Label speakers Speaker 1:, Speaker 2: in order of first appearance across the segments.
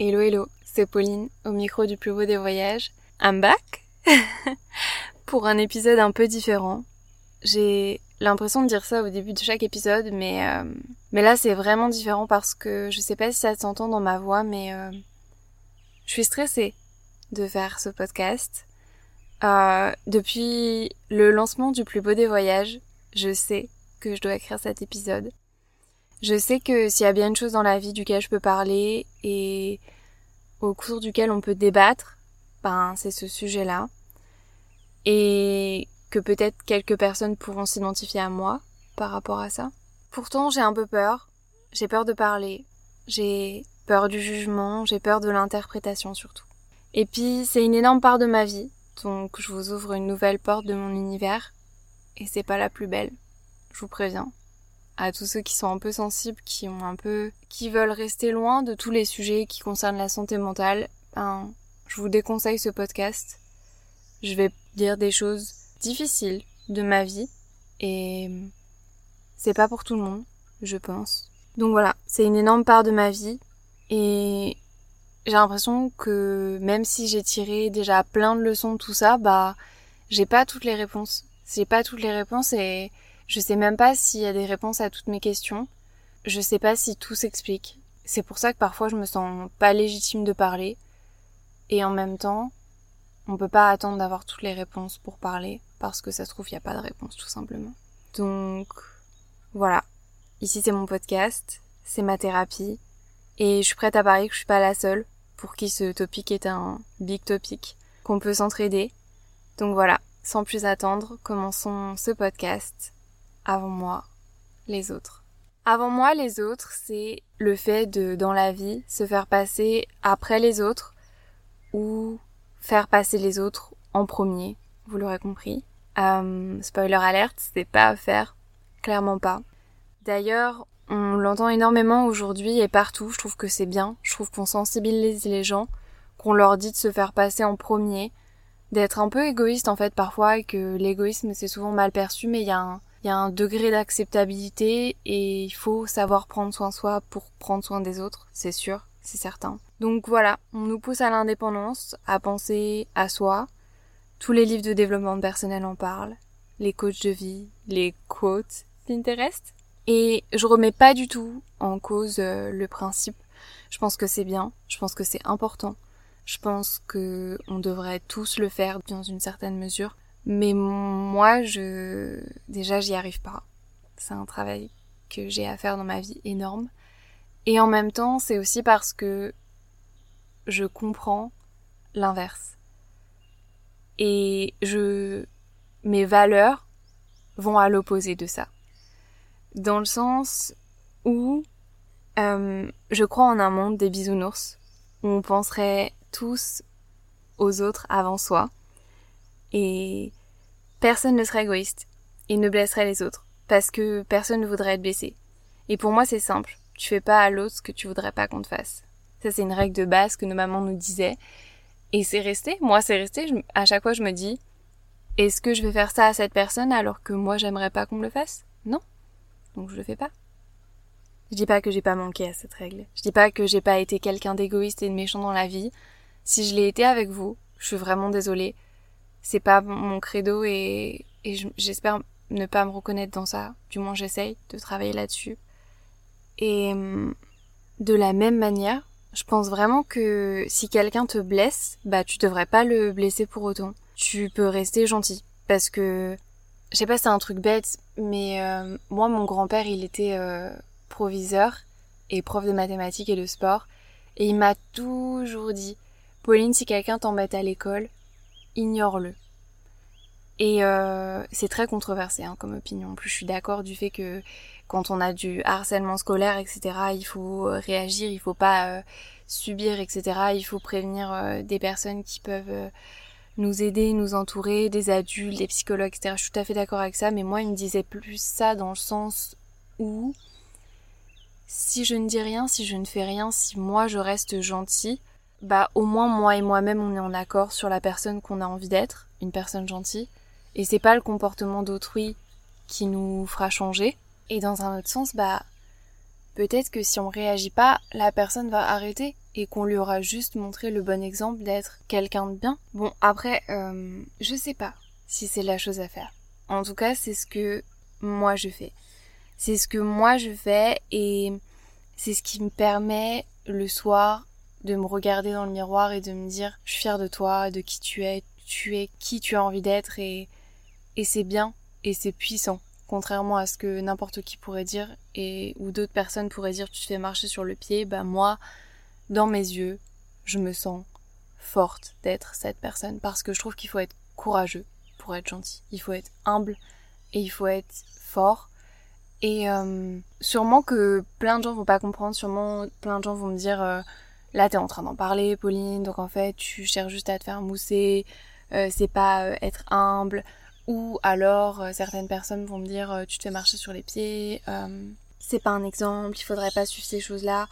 Speaker 1: Hello hello, c'est Pauline au micro du plus beau des voyages. I'm back pour un épisode un peu différent. J'ai l'impression de dire ça au début de chaque épisode, mais euh, mais là c'est vraiment différent parce que je sais pas si ça s'entend dans ma voix, mais euh, je suis stressée de faire ce podcast. Euh, depuis le lancement du plus beau des voyages, je sais que je dois écrire cet épisode. Je sais que s'il y a bien une chose dans la vie duquel je peux parler et au cours duquel on peut débattre, ben c'est ce sujet-là. Et que peut-être quelques personnes pourront s'identifier à moi par rapport à ça. Pourtant, j'ai un peu peur. J'ai peur de parler. J'ai peur du jugement, j'ai peur de l'interprétation surtout. Et puis, c'est une énorme part de ma vie, donc je vous ouvre une nouvelle porte de mon univers, et c'est pas la plus belle. Je vous préviens à tous ceux qui sont un peu sensibles, qui ont un peu, qui veulent rester loin de tous les sujets qui concernent la santé mentale, ben, je vous déconseille ce podcast. Je vais dire des choses difficiles de ma vie et c'est pas pour tout le monde, je pense. Donc voilà, c'est une énorme part de ma vie et j'ai l'impression que même si j'ai tiré déjà plein de leçons de tout ça, bah, j'ai pas toutes les réponses. J'ai pas toutes les réponses et je sais même pas s'il y a des réponses à toutes mes questions. Je sais pas si tout s'explique. C'est pour ça que parfois je me sens pas légitime de parler. Et en même temps, on peut pas attendre d'avoir toutes les réponses pour parler, parce que ça se trouve, il n'y a pas de réponse, tout simplement. Donc, voilà. Ici, c'est mon podcast, c'est ma thérapie, et je suis prête à parier que je suis pas la seule pour qui ce topic est un big topic, qu'on peut s'entraider. Donc voilà, sans plus attendre, commençons ce podcast avant moi, les autres. Avant moi, les autres, c'est le fait de, dans la vie, se faire passer après les autres ou faire passer les autres en premier. Vous l'aurez compris. Euh, spoiler alerte, c'est pas à faire. Clairement pas. D'ailleurs, on l'entend énormément aujourd'hui et partout. Je trouve que c'est bien. Je trouve qu'on sensibilise les gens, qu'on leur dit de se faire passer en premier, d'être un peu égoïste en fait parfois et que l'égoïsme c'est souvent mal perçu, mais il y a un, il y a un degré d'acceptabilité et il faut savoir prendre soin de soi pour prendre soin des autres, c'est sûr, c'est certain. Donc voilà, on nous pousse à l'indépendance, à penser à soi. Tous les livres de développement personnel en parlent, les coachs de vie, les quotes Pinterest. Et je remets pas du tout en cause euh, le principe. Je pense que c'est bien, je pense que c'est important. Je pense que on devrait tous le faire dans une certaine mesure. Mais moi, je, déjà, j'y arrive pas. C'est un travail que j'ai à faire dans ma vie énorme. Et en même temps, c'est aussi parce que je comprends l'inverse. Et je, mes valeurs vont à l'opposé de ça. Dans le sens où euh, je crois en un monde des bisounours où on penserait tous aux autres avant soi. Et personne ne serait égoïste et ne blesserait les autres parce que personne ne voudrait être blessé. Et pour moi, c'est simple. Tu fais pas à l'autre ce que tu voudrais pas qu'on te fasse. Ça, c'est une règle de base que nos mamans nous disaient. Et c'est resté. Moi, c'est resté. à chaque fois, je me dis, est-ce que je vais faire ça à cette personne alors que moi, j'aimerais pas qu'on me le fasse? Non. Donc, je le fais pas. Je dis pas que j'ai pas manqué à cette règle. Je dis pas que j'ai pas été quelqu'un d'égoïste et de méchant dans la vie. Si je l'ai été avec vous, je suis vraiment désolée c'est pas mon credo et, j'espère ne pas me reconnaître dans ça. Du moins, j'essaye de travailler là-dessus. Et hum, de la même manière, je pense vraiment que si quelqu'un te blesse, bah tu devrais pas le blesser pour autant. Tu peux rester gentil parce que je sais pas, c'est un truc bête, mais euh, moi mon grand-père, il était euh, proviseur et prof de mathématiques et de sport et il m'a toujours dit Pauline, si quelqu'un t'embête à l'école, ignore-le. Et euh, c'est très controversé hein, comme opinion. En plus, je suis d'accord du fait que quand on a du harcèlement scolaire, etc., il faut euh, réagir, il faut pas euh, subir, etc. Il faut prévenir des personnes qui peuvent nous aider, nous entourer, des adultes, des psychologues, etc. Je suis tout à fait d'accord avec ça, mais moi, il me disait plus ça dans le sens où si je ne dis rien, si je ne fais rien, si moi je reste gentil, bah au moins moi et moi-même on est en accord sur la personne qu'on a envie d'être, une personne gentille, et c'est pas le comportement d'autrui qui nous fera changer. Et dans un autre sens, bah peut-être que si on réagit pas, la personne va arrêter et qu'on lui aura juste montré le bon exemple d'être quelqu'un de bien. Bon, après, euh, je sais pas si c'est la chose à faire. En tout cas, c'est ce que moi je fais. C'est ce que moi je fais et c'est ce qui me permet le soir de me regarder dans le miroir et de me dire je suis fière de toi, de qui tu es, tu es qui tu as envie d'être et, c'est bien et c'est puissant. Contrairement à ce que n'importe qui pourrait dire et ou d'autres personnes pourraient dire tu te fais marcher sur le pied, bah moi, dans mes yeux, je me sens forte d'être cette personne parce que je trouve qu'il faut être courageux pour être gentil. Il faut être humble et il faut être fort. Et euh, sûrement que plein de gens vont pas comprendre, sûrement plein de gens vont me dire euh, là t'es en train d'en parler Pauline, donc en fait tu cherches juste à te faire mousser, euh, c'est pas être humble, ou alors certaines personnes vont me dire tu te fais marcher sur les pieds, c'est pas un exemple, il faudrait pas suivre ces choses-là.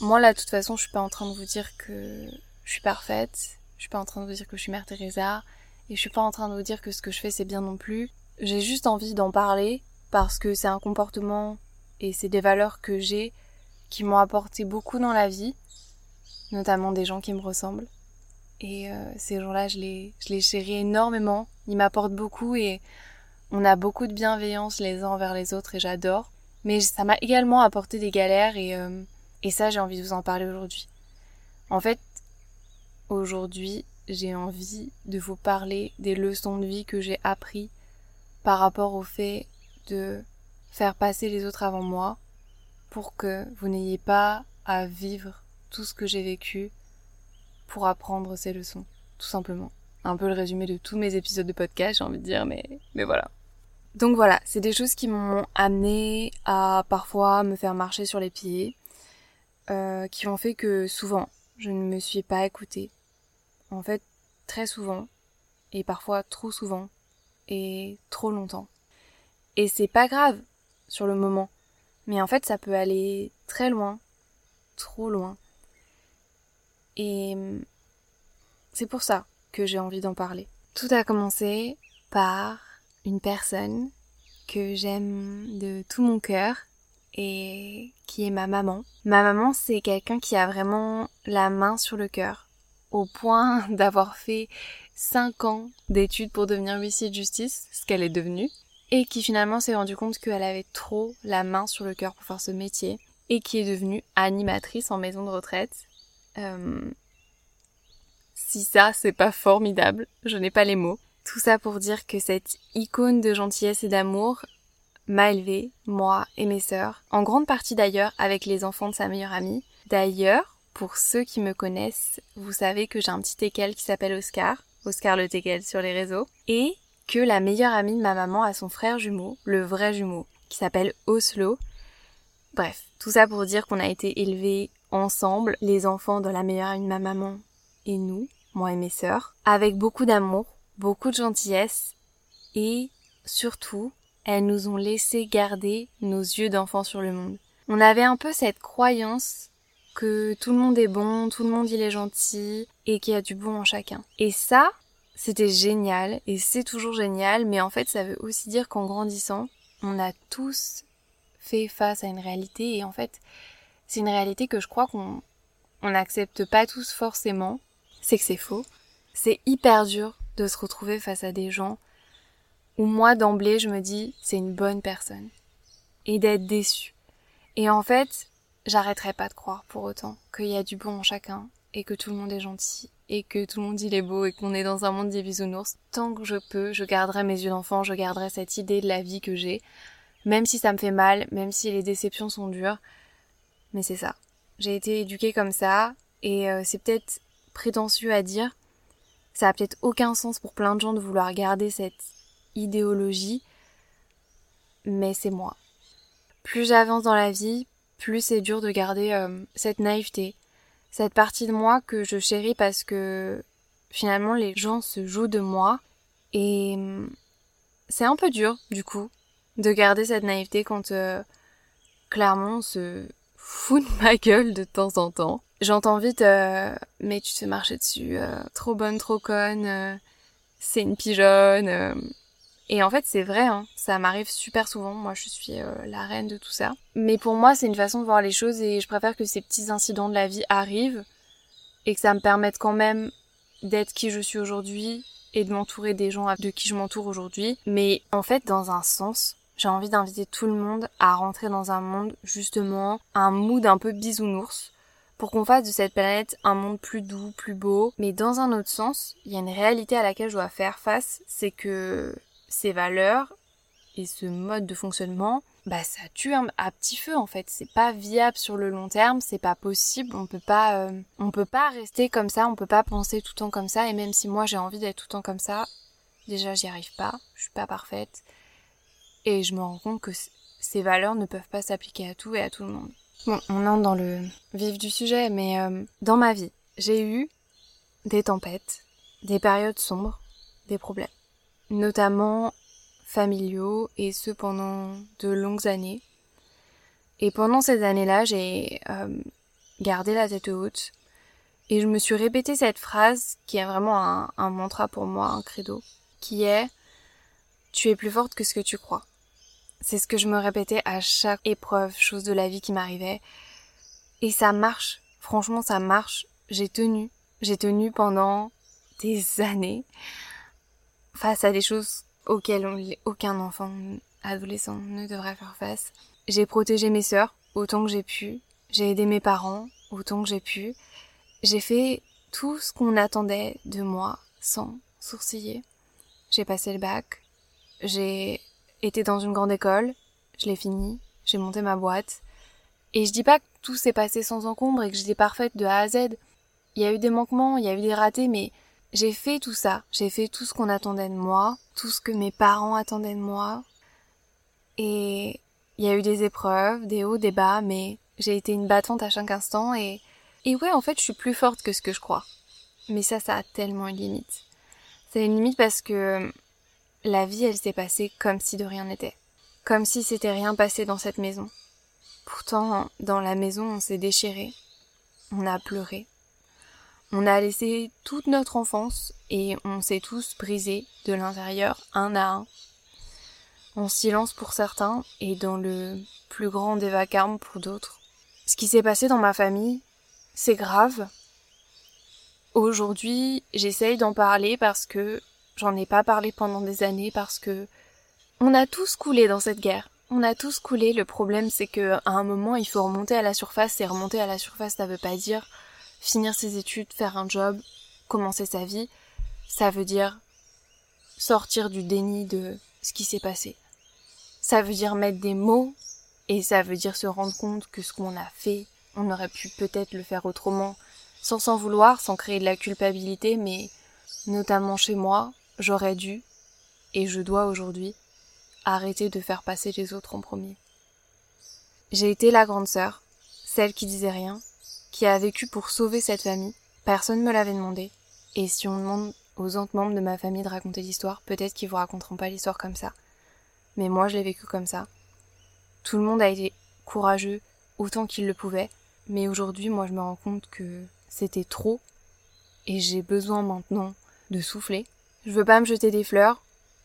Speaker 1: Moi là de toute façon je suis pas en train de vous dire que je suis parfaite, je suis pas en train de vous dire que je suis Mère Teresa, et je suis pas en train de vous dire que ce que je fais c'est bien non plus. J'ai juste envie d'en parler parce que c'est un comportement et c'est des valeurs que j'ai qui m'ont apporté beaucoup dans la vie, notamment des gens qui me ressemblent. Et euh, ces gens-là, je les, je les chéris énormément. Ils m'apportent beaucoup et on a beaucoup de bienveillance les uns envers les autres et j'adore. Mais ça m'a également apporté des galères et, euh, et ça, j'ai envie de vous en parler aujourd'hui. En fait, aujourd'hui, j'ai envie de vous parler des leçons de vie que j'ai appris par rapport au fait de faire passer les autres avant moi pour que vous n'ayez pas à vivre tout ce que j'ai vécu pour apprendre ces leçons, tout simplement. Un peu le résumé de tous mes épisodes de podcast, j'ai envie de dire, mais, voilà. Donc voilà, c'est des choses qui m'ont amené à parfois me faire marcher sur les pieds, euh, qui ont fait que souvent, je ne me suis pas écoutée. En fait, très souvent, et parfois trop souvent, et trop longtemps. Et c'est pas grave sur le moment. Mais en fait, ça peut aller très loin, trop loin. Et c'est pour ça que j'ai envie d'en parler. Tout a commencé par une personne que j'aime de tout mon cœur et qui est ma maman. Ma maman, c'est quelqu'un qui a vraiment la main sur le cœur, au point d'avoir fait 5 ans d'études pour devenir huissier de justice, ce qu'elle est devenue, et qui finalement s'est rendu compte qu'elle avait trop la main sur le cœur pour faire ce métier et qui est devenue animatrice en maison de retraite. Euh, si ça, c'est pas formidable, je n'ai pas les mots. Tout ça pour dire que cette icône de gentillesse et d'amour m'a élevée, moi et mes sœurs, en grande partie d'ailleurs avec les enfants de sa meilleure amie. D'ailleurs, pour ceux qui me connaissent, vous savez que j'ai un petit teckel qui s'appelle Oscar, Oscar le teckel sur les réseaux, et que la meilleure amie de ma maman a son frère jumeau, le vrai jumeau, qui s'appelle Oslo. Bref, tout ça pour dire qu'on a été élevés ensemble, les enfants de la meilleure de ma maman et nous, moi et mes sœurs, avec beaucoup d'amour, beaucoup de gentillesse et surtout, elles nous ont laissé garder nos yeux d'enfants sur le monde. On avait un peu cette croyance que tout le monde est bon, tout le monde il est gentil et qu'il y a du bon en chacun. Et ça, c'était génial et c'est toujours génial, mais en fait ça veut aussi dire qu'en grandissant, on a tous fait face à une réalité et en fait c'est une réalité que je crois qu'on on n'accepte pas tous forcément, c'est que c'est faux. C'est hyper dur de se retrouver face à des gens où moi d'emblée je me dis c'est une bonne personne et d'être déçu. Et en fait, j'arrêterai pas de croire pour autant qu'il y a du bon en chacun et que tout le monde est gentil et que tout le monde dit est beau et qu'on est dans un monde des bisounours, tant que je peux, je garderai mes yeux d'enfant, je garderai cette idée de la vie que j'ai, même si ça me fait mal, même si les déceptions sont dures. Mais c'est ça. J'ai été éduquée comme ça, et euh, c'est peut-être prétentieux à dire, ça a peut-être aucun sens pour plein de gens de vouloir garder cette idéologie, mais c'est moi. Plus j'avance dans la vie, plus c'est dur de garder euh, cette naïveté, cette partie de moi que je chéris parce que finalement les gens se jouent de moi et hum, c'est un peu dur du coup de garder cette naïveté quand euh, clairement on se fout de ma gueule de temps en temps. J'entends vite euh, mais tu te fais marcher dessus, euh, trop bonne, trop conne, c'est une pigeonne. Et en fait, c'est vrai, hein, ça m'arrive super souvent. Moi, je suis euh, la reine de tout ça. Mais pour moi, c'est une façon de voir les choses et je préfère que ces petits incidents de la vie arrivent et que ça me permette quand même d'être qui je suis aujourd'hui et de m'entourer des gens de qui je m'entoure aujourd'hui. Mais en fait, dans un sens, j'ai envie d'inviter tout le monde à rentrer dans un monde, justement, un mood un peu bisounours pour qu'on fasse de cette planète un monde plus doux, plus beau. Mais dans un autre sens, il y a une réalité à laquelle je dois faire face, c'est que ces valeurs et ce mode de fonctionnement, bah ça tue à petit feu en fait. C'est pas viable sur le long terme, c'est pas possible. On peut pas, euh, on peut pas rester comme ça, on peut pas penser tout le temps comme ça. Et même si moi j'ai envie d'être tout le temps comme ça, déjà j'y arrive pas, je suis pas parfaite. Et je me rends compte que ces valeurs ne peuvent pas s'appliquer à tout et à tout le monde. Bon, on entre dans le vif du sujet, mais euh, dans ma vie, j'ai eu des tempêtes, des périodes sombres, des problèmes, notamment familiaux et ce pendant de longues années. Et pendant ces années-là, j'ai euh, gardé la tête haute et je me suis répété cette phrase qui est vraiment un, un mantra pour moi, un credo, qui est Tu es plus forte que ce que tu crois. C'est ce que je me répétais à chaque épreuve, chose de la vie qui m'arrivait. Et ça marche. Franchement, ça marche. J'ai tenu. J'ai tenu pendant des années face à des choses auxquelles aucun enfant adolescent ne devrait faire face. J'ai protégé mes sœurs autant que j'ai pu. J'ai aidé mes parents autant que j'ai pu. J'ai fait tout ce qu'on attendait de moi sans sourciller. J'ai passé le bac. J'ai été dans une grande école, je l'ai fini, j'ai monté ma boîte. Et je dis pas que tout s'est passé sans encombre et que j'étais parfaite de A à Z. Il y a eu des manquements, il y a eu des ratés, mais j'ai fait tout ça. J'ai fait tout ce qu'on attendait de moi, tout ce que mes parents attendaient de moi. Et il y a eu des épreuves, des hauts, des bas, mais j'ai été une battante à chaque instant et, et ouais, en fait, je suis plus forte que ce que je crois. Mais ça, ça a tellement une limite. C'est une limite parce que la vie, elle s'est passée comme si de rien n'était. Comme si c'était rien passé dans cette maison. Pourtant, dans la maison, on s'est déchiré. On a pleuré. On a laissé toute notre enfance et on s'est tous brisés de l'intérieur un à un. En silence pour certains et dans le plus grand des vacarmes pour d'autres. Ce qui s'est passé dans ma famille, c'est grave. Aujourd'hui, j'essaye d'en parler parce que J'en ai pas parlé pendant des années parce que on a tous coulé dans cette guerre. On a tous coulé. Le problème, c'est que à un moment, il faut remonter à la surface. Et remonter à la surface, ça veut pas dire finir ses études, faire un job, commencer sa vie. Ça veut dire sortir du déni de ce qui s'est passé. Ça veut dire mettre des mots et ça veut dire se rendre compte que ce qu'on a fait, on aurait pu peut-être le faire autrement, sans s'en vouloir, sans créer de la culpabilité, mais notamment chez moi, j'aurais dû, et je dois aujourd'hui, arrêter de faire passer les autres en premier. J'ai été la grande sœur, celle qui disait rien, qui a vécu pour sauver cette famille. Personne ne me l'avait demandé. Et si on demande aux autres membres de ma famille de raconter l'histoire, peut-être qu'ils vous raconteront pas l'histoire comme ça. Mais moi, je l'ai vécu comme ça. Tout le monde a été courageux autant qu'il le pouvait, mais aujourd'hui, moi, je me rends compte que c'était trop et j'ai besoin maintenant de souffler je veux pas me jeter des fleurs.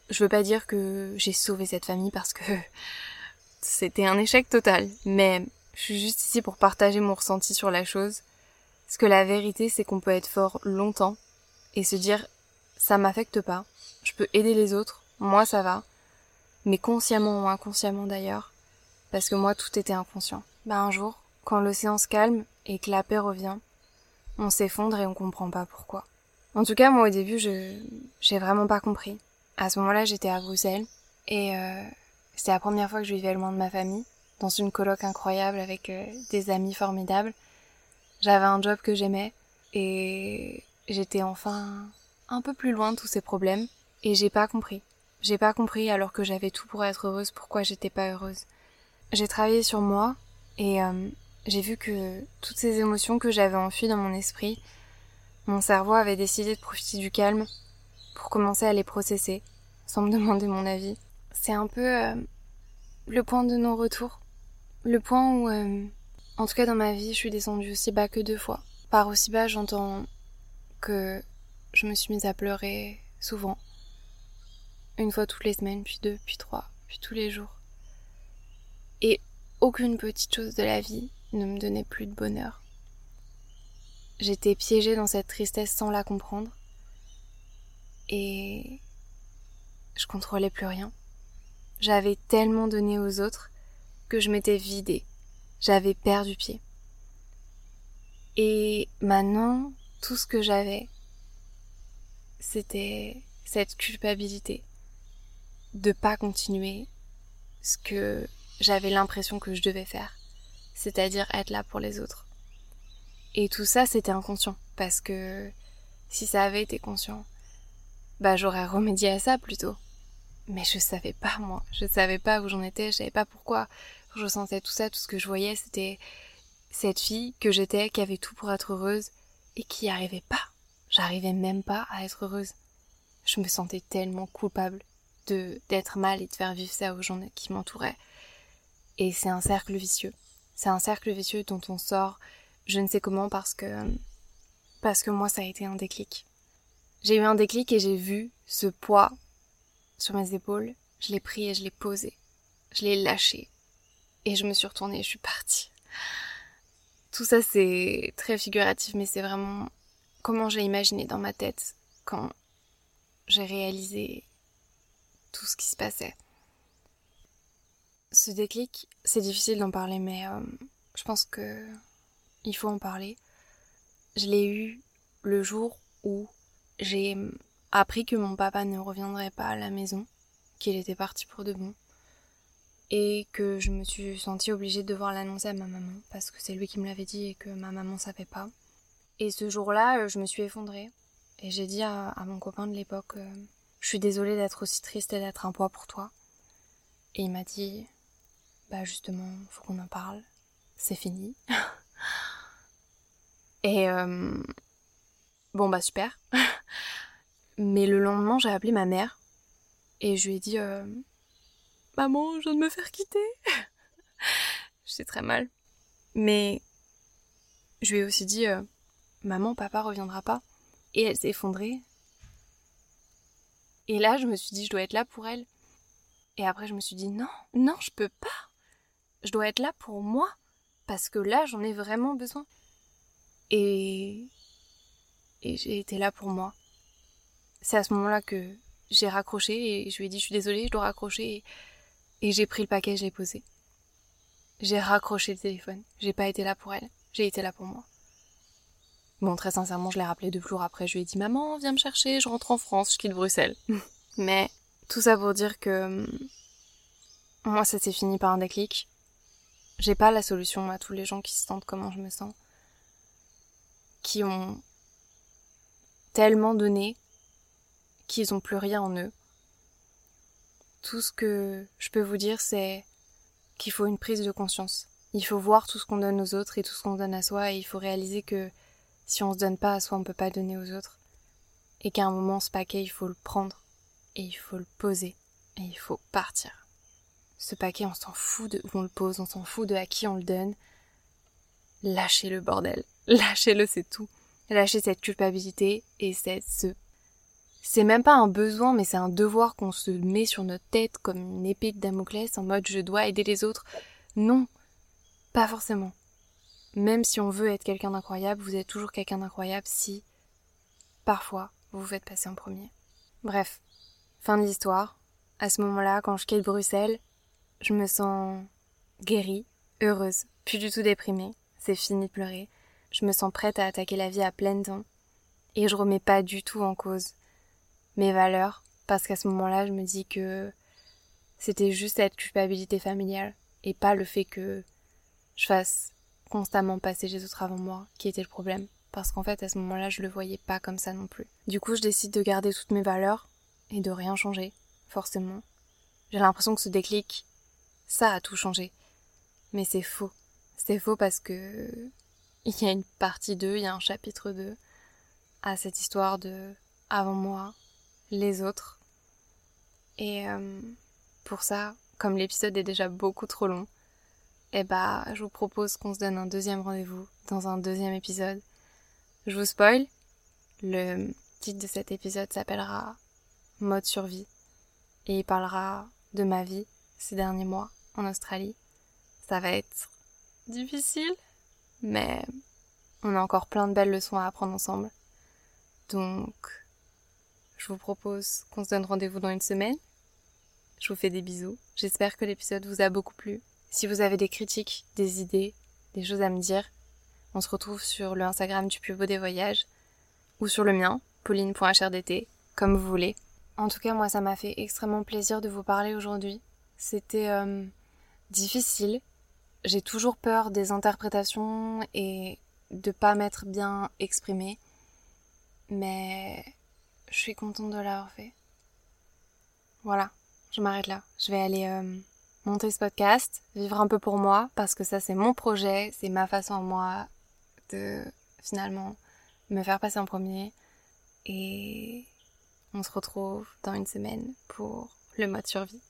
Speaker 1: Je veux pas dire que j'ai sauvé cette famille parce que c'était un échec total. Mais je suis juste ici pour partager mon ressenti sur la chose. Parce que la vérité, c'est qu'on peut être fort longtemps et se dire ça m'affecte pas. Je peux aider les autres. Moi, ça va. Mais consciemment ou inconsciemment d'ailleurs. Parce que moi, tout était inconscient. Bah, un jour, quand l'océan se calme et que la paix revient, on s'effondre et on comprend pas pourquoi. En tout cas, moi au début, je j'ai vraiment pas compris. À ce moment-là, j'étais à Bruxelles et euh, c'était la première fois que je vivais loin de ma famille, dans une coloc incroyable avec euh, des amis formidables. J'avais un job que j'aimais et j'étais enfin un peu plus loin de tous ces problèmes et j'ai pas compris. J'ai pas compris alors que j'avais tout pour être heureuse pourquoi j'étais pas heureuse. J'ai travaillé sur moi et euh, j'ai vu que toutes ces émotions que j'avais enfuies dans mon esprit, mon cerveau avait décidé de profiter du calme pour commencer à les processer, sans me demander mon avis. C'est un peu euh, le point de non-retour. Le point où, euh, en tout cas dans ma vie, je suis descendue aussi bas que deux fois. Par aussi bas, j'entends que je me suis mise à pleurer souvent. une fois toutes les semaines, puis deux, puis trois, puis tous les jours. Et aucune petite chose de la vie ne me donnait plus de bonheur. J'étais piégée dans cette tristesse sans la comprendre. Et je contrôlais plus rien. J'avais tellement donné aux autres que je m'étais vidée. J'avais perdu pied. Et maintenant, tout ce que j'avais, c'était cette culpabilité de pas continuer ce que j'avais l'impression que je devais faire, c'est-à-dire être là pour les autres. Et tout ça, c'était inconscient, parce que si ça avait été conscient, bah j'aurais remédié à ça plutôt. Mais je savais pas moi, je savais pas où j'en étais, je savais pas pourquoi je ressentais tout ça, tout ce que je voyais, c'était cette fille que j'étais, qui avait tout pour être heureuse et qui n'y arrivait pas. J'arrivais même pas à être heureuse. Je me sentais tellement coupable de d'être mal et de faire vivre ça aux gens qui m'entouraient. Et c'est un cercle vicieux. C'est un cercle vicieux dont on sort je ne sais comment parce que parce que moi ça a été un déclic. J'ai eu un déclic et j'ai vu ce poids sur mes épaules, je l'ai pris et je l'ai posé. Je l'ai lâché et je me suis retournée et je suis partie. Tout ça c'est très figuratif mais c'est vraiment comment j'ai imaginé dans ma tête quand j'ai réalisé tout ce qui se passait. Ce déclic, c'est difficile d'en parler mais euh, je pense que il faut en parler. Je l'ai eu le jour où j'ai appris que mon papa ne reviendrait pas à la maison, qu'il était parti pour de bon, et que je me suis sentie obligée de devoir l'annoncer à ma maman, parce que c'est lui qui me l'avait dit et que ma maman savait pas. Et ce jour-là, je me suis effondrée, et j'ai dit à, mon copain de l'époque, euh, je suis désolée d'être aussi triste et d'être un poids pour toi. Et il m'a dit, bah justement, faut qu'on en parle, c'est fini. Et euh, bon bah super. Mais le lendemain, j'ai appelé ma mère et je lui ai dit euh, Maman, je viens de me faire quitter. J'étais très mal. Mais je lui ai aussi dit euh, Maman, papa reviendra pas. Et elle s'est effondrée. Et là, je me suis dit Je dois être là pour elle. Et après, je me suis dit Non, non, je peux pas. Je dois être là pour moi. Parce que là, j'en ai vraiment besoin. Et, et j'ai été là pour moi. C'est à ce moment-là que j'ai raccroché et je lui ai dit je suis désolée, je dois raccrocher et, j'ai pris le paquet, je l'ai posé. J'ai raccroché le téléphone. J'ai pas été là pour elle, j'ai été là pour moi. Bon, très sincèrement, je l'ai rappelé deux jours après. Je lui ai dit Maman, viens me chercher, je rentre en France, je quitte Bruxelles. Mais tout ça pour dire que moi, ça s'est fini par un déclic. J'ai pas la solution à tous les gens qui se sentent comment je me sens qui ont tellement donné qu'ils n'ont plus rien en eux. Tout ce que je peux vous dire, c'est qu'il faut une prise de conscience. Il faut voir tout ce qu'on donne aux autres et tout ce qu'on donne à soi, et il faut réaliser que si on se donne pas à soi, on peut pas donner aux autres. Et qu'à un moment, ce paquet, il faut le prendre, et il faut le poser, et il faut partir. Ce paquet, on s'en fout de où on le pose, on s'en fout de à qui on le donne. Lâchez le bordel. Lâchez-le, c'est tout. Lâchez cette culpabilité et cette, ce... C'est même pas un besoin, mais c'est un devoir qu'on se met sur notre tête comme une épée de Damoclès en mode je dois aider les autres. Non, pas forcément. Même si on veut être quelqu'un d'incroyable, vous êtes toujours quelqu'un d'incroyable si, parfois, vous vous faites passer en premier. Bref, fin de l'histoire. À ce moment-là, quand je quitte Bruxelles, je me sens guérie, heureuse, plus du tout déprimée. C'est fini de pleurer je me sens prête à attaquer la vie à pleines dents. Et je remets pas du tout en cause mes valeurs, parce qu'à ce moment-là, je me dis que c'était juste cette culpabilité familiale, et pas le fait que je fasse constamment passer les autres avant moi, qui était le problème. Parce qu'en fait, à ce moment-là, je le voyais pas comme ça non plus. Du coup, je décide de garder toutes mes valeurs, et de rien changer, forcément. J'ai l'impression que ce déclic, ça a tout changé. Mais c'est faux. C'est faux parce que il y a une partie 2, il y a un chapitre 2 à cette histoire de avant moi, les autres. Et euh, pour ça, comme l'épisode est déjà beaucoup trop long, eh bah, je vous propose qu'on se donne un deuxième rendez-vous dans un deuxième épisode. Je vous spoil, le titre de cet épisode s'appellera Mode survie. et il parlera de ma vie ces derniers mois en Australie. Ça va être difficile, mais on a encore plein de belles leçons à apprendre ensemble. Donc, je vous propose qu'on se donne rendez-vous dans une semaine. Je vous fais des bisous. J'espère que l'épisode vous a beaucoup plu. Si vous avez des critiques, des idées, des choses à me dire, on se retrouve sur le Instagram du plus beau des voyages ou sur le mien, pauline.hrdt, comme vous voulez. En tout cas, moi, ça m'a fait extrêmement plaisir de vous parler aujourd'hui. C'était euh, difficile. J'ai toujours peur des interprétations et de pas m'être bien exprimée. Mais je suis contente de l'avoir fait. Voilà, je m'arrête là. Je vais aller euh, monter ce podcast, vivre un peu pour moi, parce que ça c'est mon projet, c'est ma façon à moi de finalement me faire passer en premier. Et on se retrouve dans une semaine pour le mode survie.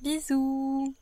Speaker 1: Bisous